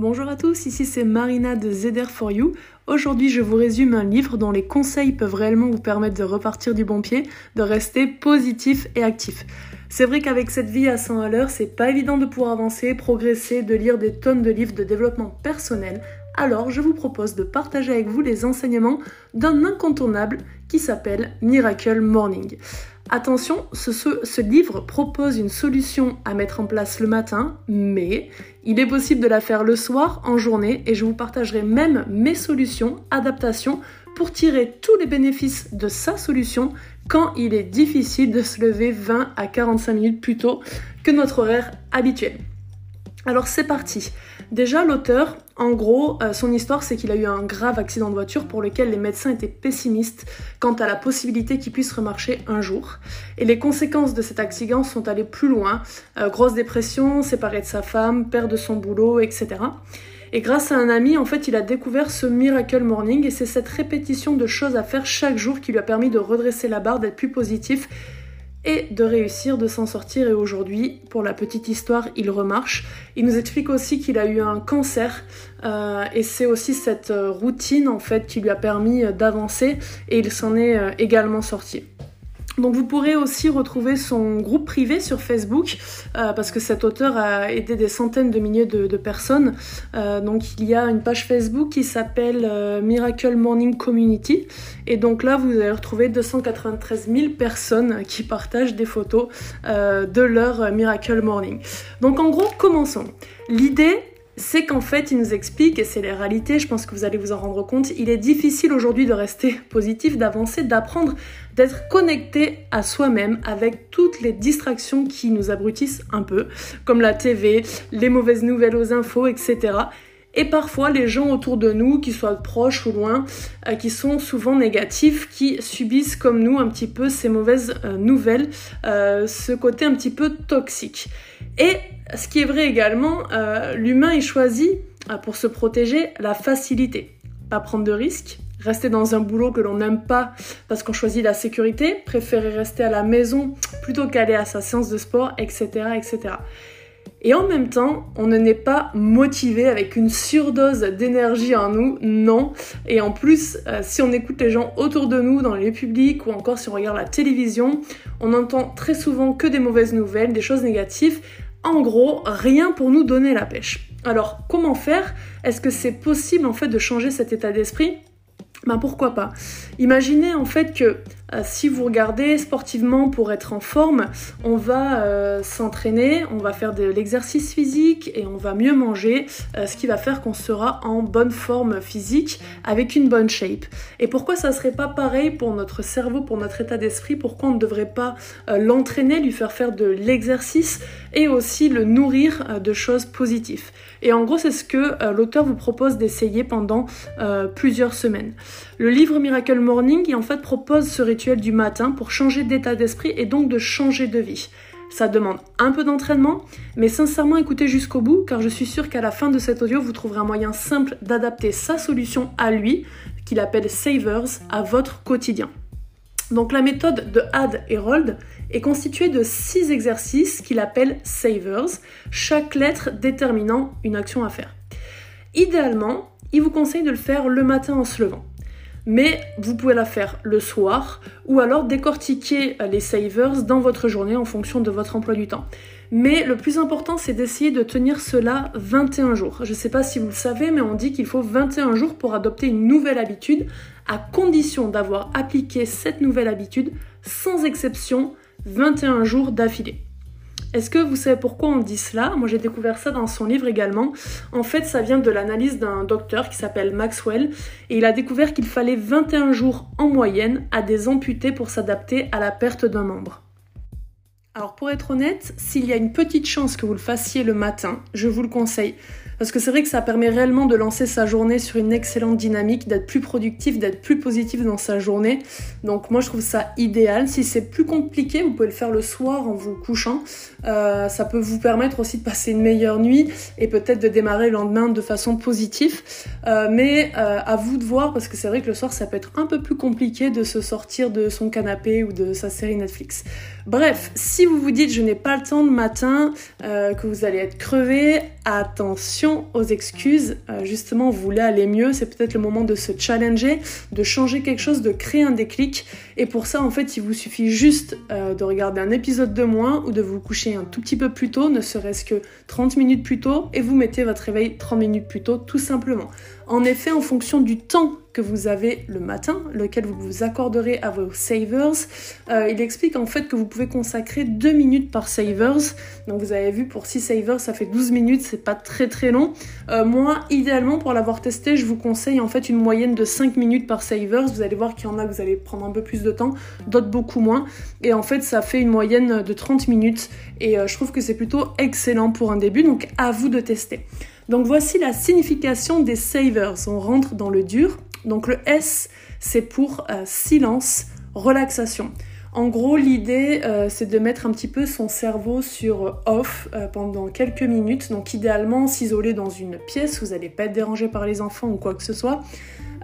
Bonjour à tous, ici c'est Marina de ZR for You. Aujourd'hui, je vous résume un livre dont les conseils peuvent réellement vous permettre de repartir du bon pied, de rester positif et actif. C'est vrai qu'avec cette vie à 100 à l'heure, c'est pas évident de pouvoir avancer, progresser, de lire des tonnes de livres de développement personnel. Alors, je vous propose de partager avec vous les enseignements d'un incontournable qui s'appelle Miracle Morning. Attention, ce, livre propose une solution à mettre en place le matin, mais il est possible de la faire le soir, en journée, et je vous partagerai même mes solutions, adaptations, pour tirer tous les bénéfices de sa solution quand il est difficile de se lever 20 à 45 minutes plus tôt que notre horaire habituel. Alors c'est parti. Déjà l'auteur, en gros, euh, son histoire c'est qu'il a eu un grave accident de voiture pour lequel les médecins étaient pessimistes quant à la possibilité qu'il puisse remarcher un jour. Et les conséquences de cet accident sont allées plus loin. Euh, grosse dépression, séparé de sa femme, perte de son boulot, etc. Et grâce à un ami, en fait, il a découvert ce Miracle Morning et c'est cette répétition de choses à faire chaque jour qui lui a permis de redresser la barre, d'être plus positif et de réussir, de s'en sortir. Et aujourd'hui, pour la petite histoire, il remarche. Il nous explique aussi qu'il a eu un cancer euh, et c'est aussi cette euh, routine en fait qui lui a permis euh, d'avancer et il s'en est également sorti. Donc vous pourrez aussi retrouver son groupe privé sur Facebook euh, parce que cet auteur a aidé des centaines de milliers de, personnes. Euh, donc il y a une page Facebook qui s'appelle euh, Miracle Morning Community et donc là vous allez retrouver 293 000 personnes qui partagent des photos de leur Miracle Morning. Donc en gros commençons. L'idée c'est qu'en fait, il nous explique, et c'est la réalité, je pense que vous allez vous en rendre compte, il est difficile aujourd'hui de rester positif, d'avancer, d'apprendre, d'être connecté à soi-même avec toutes les distractions qui nous abrutissent un peu, comme la TV, les mauvaises nouvelles aux infos, etc. Et parfois les gens autour de nous, qui soient proches ou loin, euh, qui sont souvent négatifs, qui subissent comme nous un petit peu ces mauvaises euh, nouvelles, euh, ce côté un petit peu toxique. Et ce qui est vrai également, l'humain il choisit pour se protéger la facilité, pas prendre de risques, rester dans un boulot que l'on n'aime pas parce qu'on choisit la sécurité, préférer rester à la maison plutôt qu'aller à sa séance de sport, etc., etc. Et en même temps, on ne n'est pas motivé avec une surdose d'énergie en nous, non. Et en plus, euh, si on écoute les gens autour de nous, dans les publics ou encore si on regarde la télévision, on entend très souvent que des mauvaises nouvelles, des choses négatives. En gros, rien pour nous donner la pêche. Alors, comment faire? Est-ce que c'est possible en fait de changer cet état d'esprit? Ben pourquoi pas? Imaginez en fait que si vous regardez sportivement pour être en forme, on va euh, s'entraîner, on va faire de l'exercice physique et on va mieux manger, euh, ce qui va faire qu'on sera en bonne forme physique avec une bonne shape. Et pourquoi ça serait pas pareil pour notre cerveau, pour notre état d'esprit? Pourquoi on ne devrait pas l'entraîner, lui faire faire de l'exercice et aussi le nourrir de choses positives? Et en gros, c'est ce que l'auteur vous propose d'essayer pendant plusieurs semaines. Le livre Miracle Morning, il en fait propose ce rituel du matin pour changer d'état d'esprit et donc de changer de vie. Ça demande un peu d'entraînement, mais sincèrement écoutez jusqu'au bout car je suis sûre qu'à la fin de cet audio, vous trouverez un moyen simple d'adapter sa solution à lui, qu'il appelle Savers, à votre quotidien. Donc la méthode de Add et Rold est constituée de six exercices qu'il appelle Savers, chaque lettre déterminant une action à faire. Idéalement, il vous conseille de le faire le matin en se levant mais vous pouvez la faire le soir ou alors décortiquer euh, les savers dans votre journée en fonction de votre emploi du temps. Mais le plus important, c'est d'essayer de tenir cela 21 jours. Je ne sais pas si vous le savez, mais on dit qu'il faut 21 jours pour adopter une nouvelle habitude, à condition d'avoir appliqué cette nouvelle habitude sans exception 21 jours d'affilée. Est-ce que vous savez pourquoi on dit cela? Moi j'ai découvert ça dans son livre également. En fait ça vient de l'analyse d'un docteur qui s'appelle Maxwell et il a découvert qu'il fallait 21 jours en moyenne à des amputés pour s'adapter à la perte d'un membre. Alors pour être honnête, s'il y a une petite chance que vous le fassiez le matin, je vous le conseille. Parce que c'est vrai que ça permet réellement de lancer sa journée sur une excellente dynamique, d'être plus productif, d'être plus positif dans sa journée. Donc moi je trouve ça idéal. Si c'est plus compliqué, vous pouvez le faire le soir en vous couchant. Euh, ça peut vous permettre aussi de passer une meilleure nuit et peut-être de démarrer le lendemain de façon positive. Euh, mais euh, à vous de voir parce que c'est vrai que le soir ça peut être un peu plus compliqué de se sortir de son canapé ou de sa série Netflix. Bref, si vous vous dites je n'ai pas le temps le matin, que vous allez être crevé, attention attention aux excuses. Euh, justement, vous voulez aller mieux, c'est peut-être le moment de se challenger, de changer quelque chose, de créer un déclic. Et pour ça, en fait, il vous suffit juste euh, de regarder un épisode de moins ou de vous coucher un tout petit peu plus tôt, ne serait-ce que 30 minutes plus tôt, et vous mettez votre réveil 30 minutes plus tôt, tout simplement. En effet, en fonction du temps que vous avez le matin, lequel vous vous accorderez à vos savers, euh, il explique en fait que vous pouvez consacrer 2 minutes par savers. Donc vous avez vu, pour 6 savers, ça fait 12 minutes, c'est pas très très long. Euh, moi, idéalement, pour l'avoir testé, je vous conseille en fait une moyenne de 5 minutes par savers. Vous allez voir qu'il y en a que vous allez prendre un peu plus de temps, d'autres beaucoup moins. Et en fait, ça fait une moyenne de 30 minutes. Et euh, je trouve que c'est plutôt excellent pour un début, donc à vous de tester. Donc voici la signification des savers. On rentre dans le dur. Donc le S, c'est pour euh, silence, relaxation. En gros, l'idée, euh, c'est de mettre un petit peu son cerveau sur off euh, pendant quelques minutes. Donc idéalement, s'isoler dans une pièce, vous n'allez pas être dérangé par les enfants ou quoi que ce soit.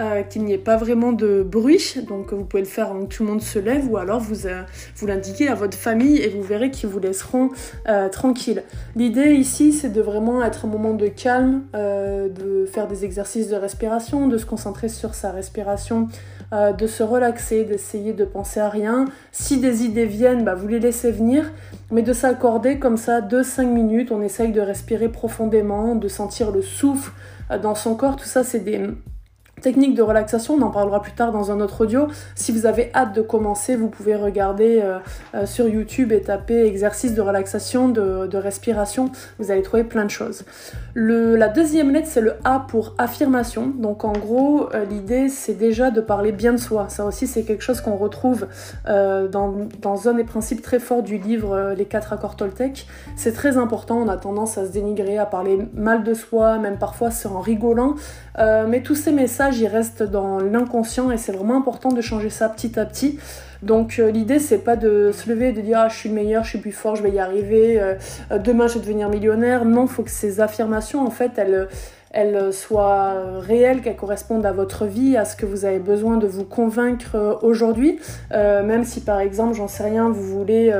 Euh, qu'il n'y ait pas vraiment de bruit. Donc vous pouvez le faire avant que tout le monde se lève ou alors vous, euh, vous l'indiquez à votre famille et vous verrez qu'ils vous laisseront euh, tranquille. L'idée ici c'est de vraiment être un moment de calme, de faire des exercices de respiration, de se concentrer sur sa respiration, de se relaxer, d'essayer de penser à rien. Si des idées viennent, bah, vous les laissez venir, mais de s'accorder comme ça 2-5 minutes, on essaye de respirer profondément, de sentir le souffle dans son corps, tout ça c'est des technique de relaxation, on en parlera plus tard dans un autre audio. Si vous avez hâte de commencer, vous pouvez regarder euh, euh, sur YouTube et taper exercice de relaxation, de, respiration. Vous allez trouver plein de choses. La deuxième lettre, c'est le A pour affirmation. Donc en gros, euh, l'idée, c'est déjà de parler bien de soi. Ça aussi, c'est quelque chose qu'on retrouve dans, dans, un des principes très forts du livre Les quatre accords Toltec. C'est très important, on a tendance à se dénigrer, à parler mal de soi, même parfois c'est en rigolant. mais tous ces messages, il reste dans l'inconscient et c'est vraiment important de changer ça petit à petit. Donc euh, l'idée c'est pas de se lever et de dire ah, je suis le meilleur, je suis plus fort, je vais y arriver, euh, euh, demain je vais devenir millionnaire. Non, faut que ces affirmations en fait elles, soient réelles, qu'elles correspondent à votre vie, à ce que vous avez besoin de vous convaincre aujourd'hui. même si par exemple, j'en sais rien, vous voulez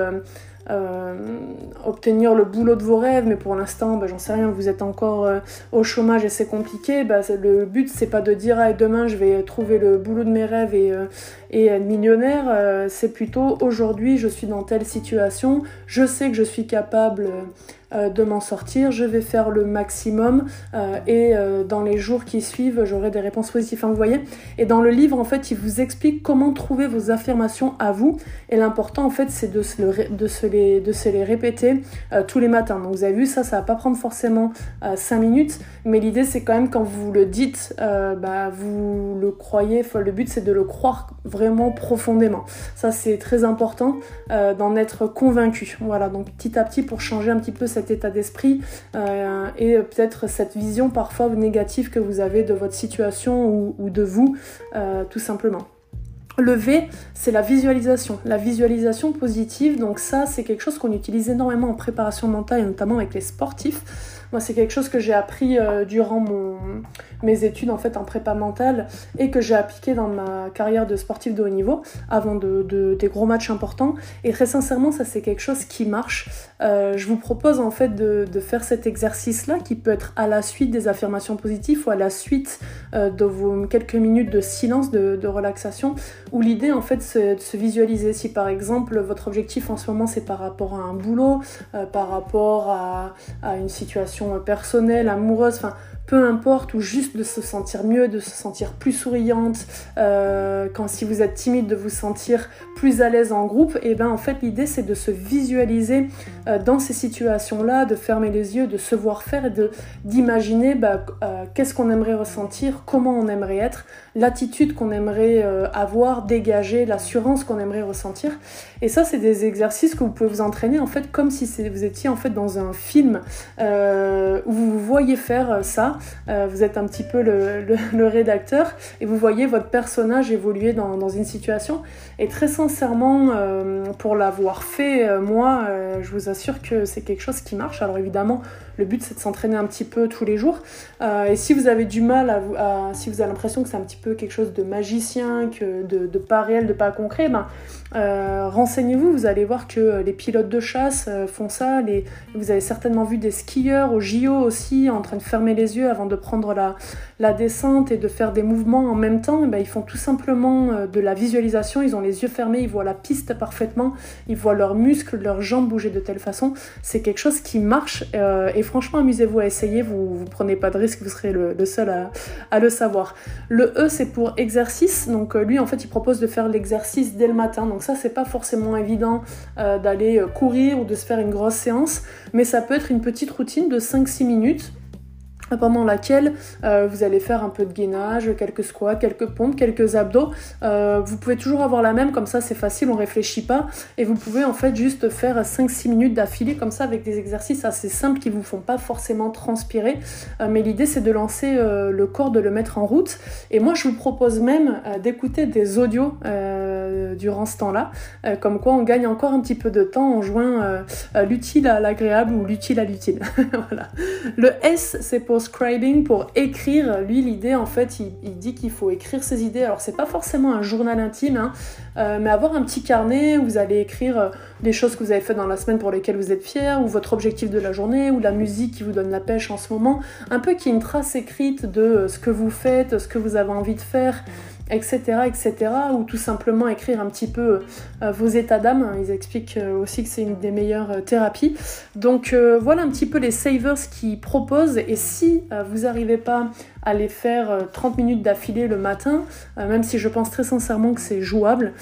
obtenir le boulot de vos rêves, mais pour l'instant, bah, j'en sais rien, vous êtes encore euh, au chômage et c'est compliqué, bah, le but c'est pas de dire ah, demain je vais trouver le boulot de mes rêves et, euh, et être millionnaire, c'est plutôt aujourd'hui je suis dans telle situation, je sais que je suis capable euh, de m'en sortir, je vais faire le maximum euh, et euh, dans les jours qui suivent, j'aurai des réponses positives. vous voyez Et dans le livre, en fait, il vous explique comment trouver vos affirmations à vous. Et l'important, en fait, c'est de, se de, les répéter tous les matins. Donc vous avez vu, ça, ça va pas prendre forcément 5 minutes, mais l'idée, c'est quand même quand vous le dites, bah, vous le croyez. le but, c'est de le croire vraiment profondément. Ça, c'est très important d'en être convaincu. Voilà, donc petit à petit, pour changer un petit peu cette état d'esprit euh, et peut-être cette vision parfois négative que vous avez de votre situation ou, de vous, euh, tout simplement. Le V, c'est la visualisation, la visualisation positive. Donc ça, c'est quelque chose qu'on utilise énormément en préparation mentale et notamment avec les sportifs. Moi, c'est quelque chose que j'ai appris euh, durant mes études en fait en prépa mentale et que j'ai appliqué dans ma carrière de sportif de haut niveau avant de, des gros matchs importants. Et très sincèrement, ça c'est quelque chose qui marche. Euh, je vous propose en fait de, faire cet exercice-là qui peut être à la suite des affirmations positives ou à la suite euh, de vos quelques minutes de silence, de, relaxation, où l'idée en fait c'est de se visualiser. Si par exemple votre objectif en ce moment c'est par rapport à un boulot, par rapport à une situation personnelle, amoureuse, enfin peu importe, ou juste de se sentir mieux, de se sentir plus souriante, euh, quand si vous êtes timide, de vous sentir plus à l'aise en groupe, et bien en fait l'idée c'est de se visualiser euh, dans ces situations-là, de fermer les yeux, de se voir faire et d'imaginer bah, euh, qu'est-ce qu'on aimerait ressentir, comment on aimerait être, l'attitude qu'on aimerait avoir, dégager, l'assurance qu'on aimerait ressentir. Et ça c'est des exercices que vous pouvez vous entraîner en fait comme si vous étiez en fait dans un film où vous voyez faire ça ça. vous êtes un petit peu le, rédacteur et vous voyez votre personnage évoluer dans, une situation. Et très sincèrement, pour l'avoir fait, moi, je vous assure que c'est quelque chose qui marche. Alors évidemment, le but c'est de s'entraîner un petit peu tous les jours. et si vous avez du mal à, si vous avez l'impression que c'est un petit peu quelque chose de magicien, que de, pas réel, de pas concret, ben, euh, renseignez-vous, vous allez voir que les pilotes de chasse euh, font ça. Vous avez certainement vu des skieurs au JO aussi en train de fermer les yeux avant de prendre la, descente et de faire des mouvements en même temps. Et ben, ils font tout simplement euh, de la visualisation. Ils ont les yeux fermés, ils voient la piste parfaitement, ils voient leurs muscles, leurs jambes bouger de telle façon. C'est quelque chose qui marche et franchement, amusez-vous à essayer. Vous, vous prenez pas de risque, vous serez le, seul à, le savoir. Le E, c'est pour exercice. Donc lui, en fait, il propose de faire l'exercice dès le matin. Donc ça, c'est pas forcément évident euh, d'aller euh, courir ou de se faire une grosse séance, mais ça peut être une petite routine de 5-6 minutes pendant laquelle euh, vous allez faire un peu de gainage, quelques squats, quelques pompes, quelques abdos. Euh, vous pouvez toujours avoir la même, comme ça c'est facile, on réfléchit pas. Et vous pouvez en fait juste faire 5-6 minutes d'affilée comme ça avec des exercices assez simples qui vous font pas forcément transpirer. Euh, mais l'idée c'est de lancer le corps, de le mettre en route. Et moi je vous propose même d'écouter des audios durant ce temps-là. comme quoi on gagne encore un petit peu de temps en jouant l'utile à l'agréable ou l'utile à l'utile. voilà. Le S c'est pour scribing, pour écrire. Lui, l'idée, en fait, il, dit qu'il faut écrire ses idées. Alors, c'est pas forcément un journal intime, hein, euh, mais avoir un petit carnet où vous allez écrire euh, des choses que vous avez faites dans la semaine pour lesquelles vous êtes fier, ou votre objectif de la journée, ou la musique qui vous donne la pêche en ce moment. Un peu qui est une trace écrite de euh, ce que vous faites, ce que vous avez envie de faire etc., etc., ou tout simplement écrire un petit peu euh, vos états d'âme. Ils expliquent euh, aussi que c'est une des meilleures euh, thérapies. Donc voilà un petit peu les savers qui proposent. Et si vous n'arrivez pas à les faire 30 minutes d'affilée le matin, même si je pense très sincèrement que c'est jouable,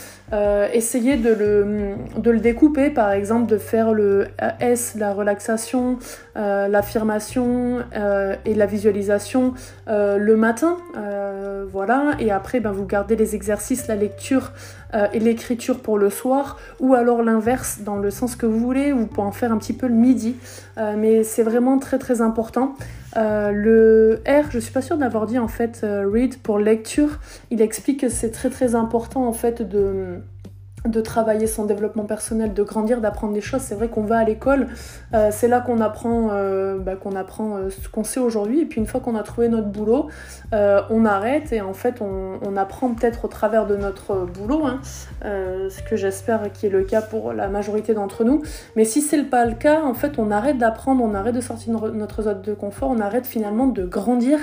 essayez de le, de le découper, par exemple de faire le S, la relaxation, l'affirmation et la visualisation le matin. voilà, et après, ben, vous gardez les exercices, la lecture euh, et l'écriture pour le soir, ou alors l'inverse dans le sens que vous voulez, vous pouvez en faire un petit peu le midi, euh, mais c'est vraiment très très important. Euh, le R, je suis pas sûre d'avoir dit en fait read pour lecture, il explique que c'est très très important en fait de de travailler son développement personnel, de grandir, d'apprendre des choses. C'est vrai qu'on va à l'école, euh, c'est là qu'on apprend, euh, bah, qu'on apprend euh, ce qu'on sait aujourd'hui. Et puis une fois qu'on a trouvé notre boulot, on arrête et en fait on, apprend peut-être au travers de notre boulot, hein, ce que j'espère qui est le cas pour la majorité d'entre nous. Mais si c'est pas le cas, en fait on arrête d'apprendre, on arrête de sortir notre zone de confort, on arrête finalement de grandir.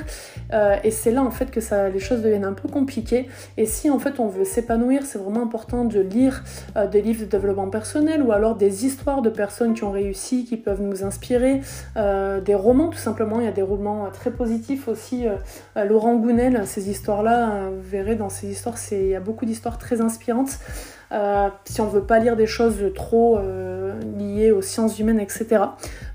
et c'est là en fait que ça, les choses deviennent un peu compliquées. Et si en fait on veut s'épanouir, c'est vraiment important de lire euh, des livres de développement personnel ou alors des histoires de personnes qui ont réussi, qui peuvent nous inspirer, euh, des romans tout simplement. Il y a des romans euh, très positifs aussi. Laurent Gounel, ces histoires-là, vous verrez dans ces histoires, il y a beaucoup d'histoires très inspirantes. Si on veut pas lire des choses trop liées aux sciences humaines, etc.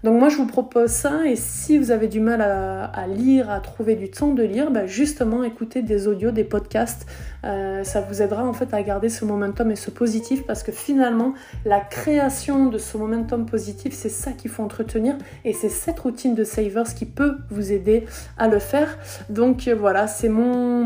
Donc moi je vous propose ça et si vous avez du mal à, lire, à trouver du temps de lire, bah, justement écoutez des audios, des podcasts, euh, ça vous aidera en fait à garder ce momentum et ce positif parce que finalement la création de ce momentum positif c'est ça qu'il faut entretenir et c'est cette routine de savers qui peut vous aider à le faire. Donc voilà, c'est mon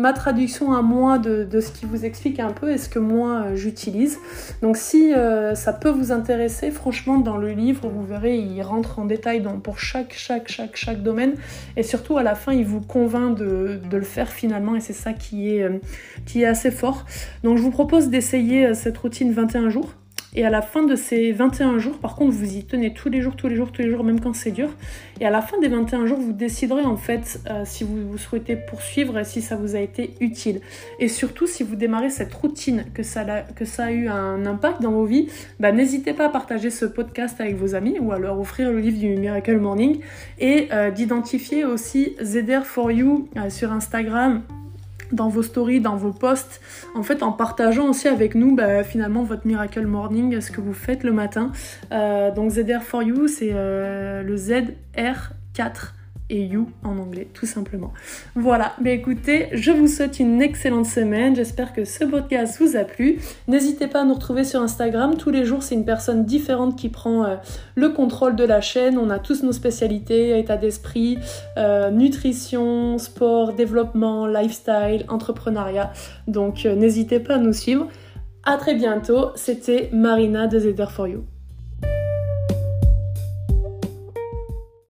ma traduction à moi de, ce qui vous explique un peu ce que moi euh, j'utilise. Donc si euh, ça peut vous intéresser, franchement dans le livre vous verrez il rentre en détail pour chaque, chaque, chaque, chaque domaine et surtout à la fin il vous convainc de, de le faire finalement et c'est ça qui est, euh, qui est assez fort. Donc je vous propose d'essayer cette routine 21 jours. Et à la fin de ces 21 jours, par contre, vous y tenez tous les jours, tous les jours, tous les jours, même quand c'est dur. Et à la fin des 21 jours, vous déciderez en fait euh, si vous, souhaitez poursuivre et si ça vous a été utile. Et surtout, si vous démarrez cette routine, que ça a, eu un impact dans vos vies, bah, n'hésitez pas à partager ce podcast avec vos amis ou alors offrir le livre du Miracle Morning et euh, d'identifier aussi ZR for You euh, sur Instagram dans vos stories, dans vos posts, en fait en partageant aussi avec nous bah, finalement votre Miracle Morning, ce que vous faites le matin. Euh, donc ZR for You, c'est euh, le ZR4 et you en anglais, tout simplement. Voilà, mais écoutez, je vous souhaite une excellente semaine. J'espère que ce podcast vous a plu. N'hésitez pas à nous retrouver sur Instagram. Tous les jours, c'est une personne différente qui prend euh, le contrôle de la chaîne. On a tous nos spécialités, état d'esprit, euh, nutrition, sport, développement, lifestyle, entrepreneuriat. Donc euh, n'hésitez pas à nous suivre. À très bientôt. C'était Marina de Zeder for You.